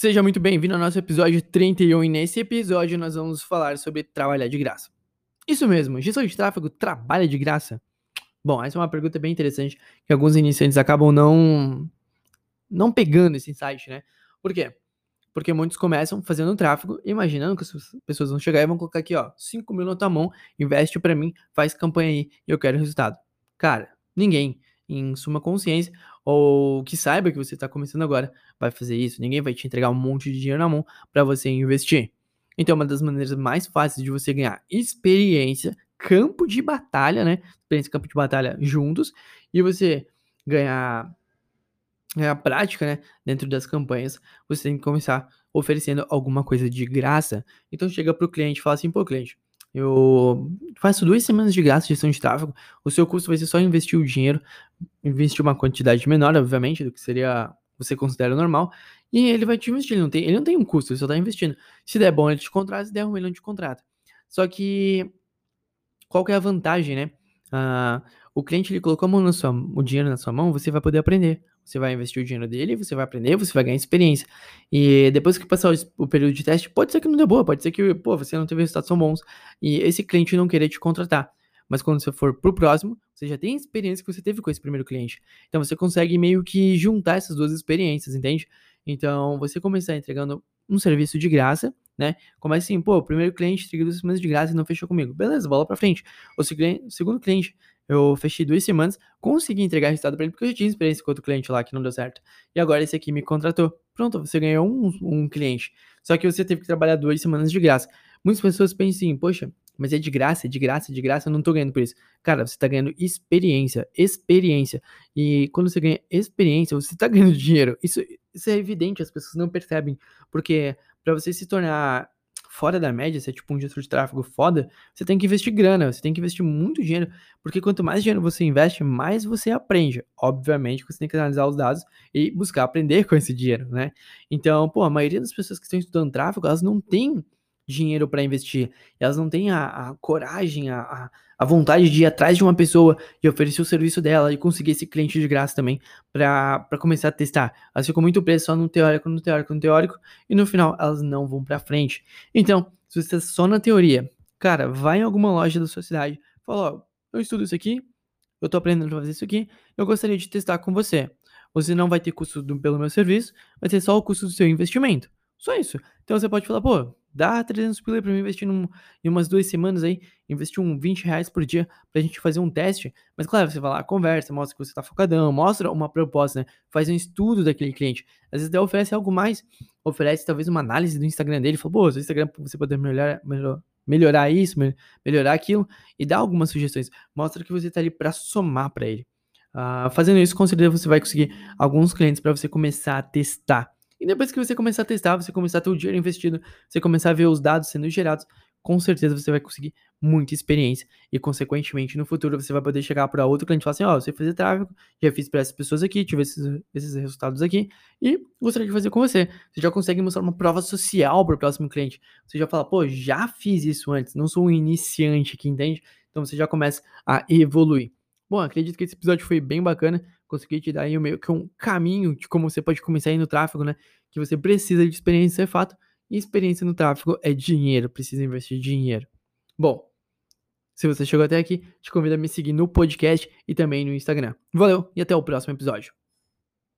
Seja muito bem-vindo ao nosso episódio 31 e nesse episódio nós vamos falar sobre trabalhar de graça. Isso mesmo, gestão de tráfego trabalha de graça? Bom, essa é uma pergunta bem interessante que alguns iniciantes acabam não não pegando esse insight, né? Por quê? Porque muitos começam fazendo tráfego, imaginando que as pessoas vão chegar e vão colocar aqui, ó, 5 mil na tua mão, investe para mim, faz campanha aí e eu quero resultado. Cara, ninguém em suma consciência, ou que saiba que você está começando agora, vai fazer isso. Ninguém vai te entregar um monte de dinheiro na mão para você investir. Então, uma das maneiras mais fáceis de você ganhar experiência, campo de batalha, né? Experiência campo de batalha juntos, e você ganhar, ganhar prática, né? Dentro das campanhas, você tem que começar oferecendo alguma coisa de graça. Então, chega para o cliente e fala assim: pô, cliente eu faço duas semanas de graça de gestão de tráfego. O seu custo vai ser só investir o dinheiro, investir uma quantidade menor, obviamente, do que seria você considera normal, e ele vai te investir. Ele não tem, ele não tem um custo, ele só está investindo. Se der bom, ele te contrata, se der ruim, ele não te contrata. Só que qual que é a vantagem, né? Ah, o cliente ele colocou a mão na sua, o dinheiro na sua mão, você vai poder aprender. Você vai investir o dinheiro dele, você vai aprender, você vai ganhar experiência. E depois que passar o, período de teste, pode ser que não dê boa, pode ser que, pô, você não teve resultados tão bons e esse cliente não querer te contratar. Mas quando você for pro próximo, você já tem a experiência que você teve com esse primeiro cliente. Então você consegue meio que juntar essas duas experiências, entende? Então você começar entregando um serviço de graça, né? Começa assim, pô, o primeiro cliente entregou duas semanas de graça e não fechou comigo. Beleza, bola pra frente. O segundo cliente eu fechei duas semanas, consegui entregar resultado para ele, porque eu já tinha experiência com outro cliente lá que não deu certo. E agora esse aqui me contratou. Pronto, você ganhou um, um cliente. Só que você teve que trabalhar duas semanas de graça. Muitas pessoas pensam assim, poxa, mas é de graça, é de graça, é de graça, eu não tô ganhando por isso. Cara, você tá ganhando experiência, experiência. E quando você ganha experiência, você tá ganhando dinheiro. Isso, isso é evidente, as pessoas não percebem. Porque para você se tornar fora da média, se é tipo um gestor de tráfego foda, você tem que investir grana, você tem que investir muito dinheiro, porque quanto mais dinheiro você investe, mais você aprende. Obviamente você tem que analisar os dados e buscar aprender com esse dinheiro, né? Então, pô, a maioria das pessoas que estão estudando tráfego, elas não têm dinheiro para investir. Elas não têm a, a coragem, a, a, vontade de ir atrás de uma pessoa e oferecer o serviço dela e conseguir esse cliente de graça também para começar a testar. Elas ficam muito presas só no teórico, no teórico, no teórico e no final elas não vão para frente. Então, se você está só na teoria, cara, vai em alguma loja da sua cidade, fala, ó, eu estudo isso aqui, eu tô aprendendo a fazer isso aqui, eu gostaria de testar com você. Você não vai ter custo do, pelo meu serviço, vai ter só o custo do seu investimento. Só isso. Então você pode falar, pô, Dá 300 pila pra mim investir num, em umas duas semanas aí, investir um 20 reais por dia pra gente fazer um teste. Mas claro, você vai lá, conversa, mostra que você tá focadão, mostra uma proposta, né? Faz um estudo daquele cliente. Às vezes até oferece algo mais, oferece talvez uma análise do Instagram dele, fala, pô, seu Instagram você poder melhorar, melhor, melhorar isso, melhorar aquilo, e dá algumas sugestões. Mostra que você tá ali pra somar para ele. Uh, fazendo isso, com certeza você vai conseguir alguns clientes para você começar a testar. E depois que você começar a testar, você começar a ter o dinheiro investido, você começar a ver os dados sendo gerados, com certeza você vai conseguir muita experiência e, consequentemente, no futuro você vai poder chegar para outro cliente e falar assim: Ó, oh, você fez tráfego, já fiz para essas pessoas aqui, tive esses, esses resultados aqui e gostaria de fazer com você. Você já consegue mostrar uma prova social para o próximo cliente. Você já fala: pô, já fiz isso antes, não sou um iniciante aqui, entende? Então você já começa a evoluir. Bom, acredito que esse episódio foi bem bacana consegui te dar aí meio que um caminho de como você pode começar aí no tráfego, né? Que você precisa de experiência, é fato. E experiência no tráfego é dinheiro, precisa investir dinheiro. Bom, se você chegou até aqui, te convido a me seguir no podcast e também no Instagram. Valeu e até o próximo episódio.